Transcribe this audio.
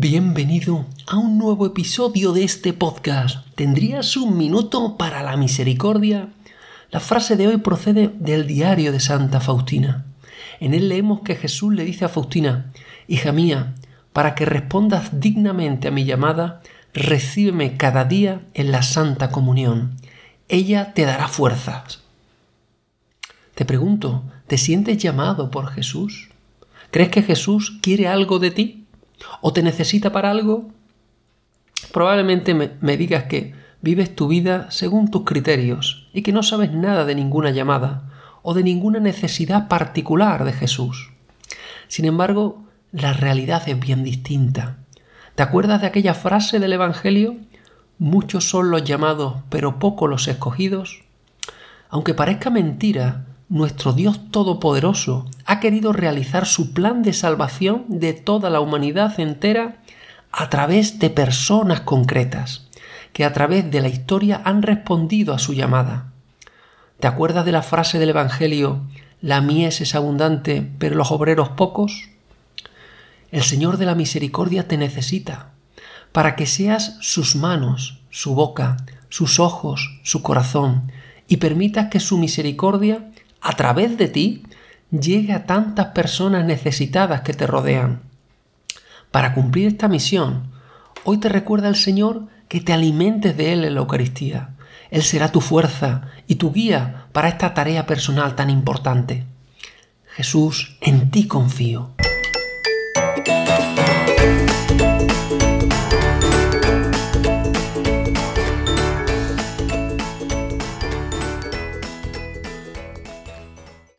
Bienvenido a un nuevo episodio de este podcast. ¿Tendrías un minuto para la misericordia? La frase de hoy procede del diario de Santa Faustina. En él leemos que Jesús le dice a Faustina, Hija mía, para que respondas dignamente a mi llamada, recíbeme cada día en la Santa Comunión. Ella te dará fuerzas. Te pregunto, ¿te sientes llamado por Jesús? ¿Crees que Jesús quiere algo de ti? O te necesita para algo, probablemente me, digas que vives tu vida según tus criterios y que no sabes nada de ninguna llamada o de ninguna necesidad particular de Jesús. Sin embargo, la realidad es bien distinta. ¿Te acuerdas de aquella frase del Evangelio? Muchos son los llamados, pero pocos los escogidos. Aunque parezca mentira, nuestro Dios Todopoderoso ha querido realizar su plan de salvación de toda la humanidad entera a través de personas concretas, que a través de la historia han respondido a su llamada. ¿Te acuerdas de la frase del Evangelio, la mies es abundante, pero los obreros pocos? El Señor de la Misericordia te necesita para que seas sus manos, su boca, sus ojos, su corazón, y permitas que su misericordia a través de ti llegue a tantas personas necesitadas que te rodean. Para cumplir esta misión, hoy te recuerda el Señor que te alimentes de Él en la Eucaristía. Él será tu fuerza y tu guía para esta tarea personal tan importante. Jesús, en ti confío.